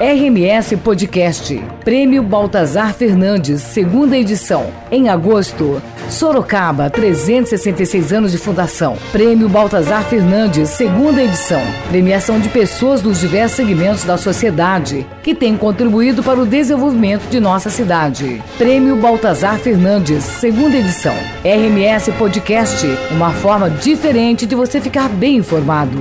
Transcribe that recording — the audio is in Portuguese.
RMS Podcast. Prêmio Baltazar Fernandes, segunda edição. Em agosto, Sorocaba, 366 anos de fundação. Prêmio Baltazar Fernandes, segunda edição. Premiação de pessoas dos diversos segmentos da sociedade que têm contribuído para o desenvolvimento de nossa cidade. Prêmio Baltazar Fernandes, segunda edição. RMS Podcast, uma forma diferente de você ficar bem informado.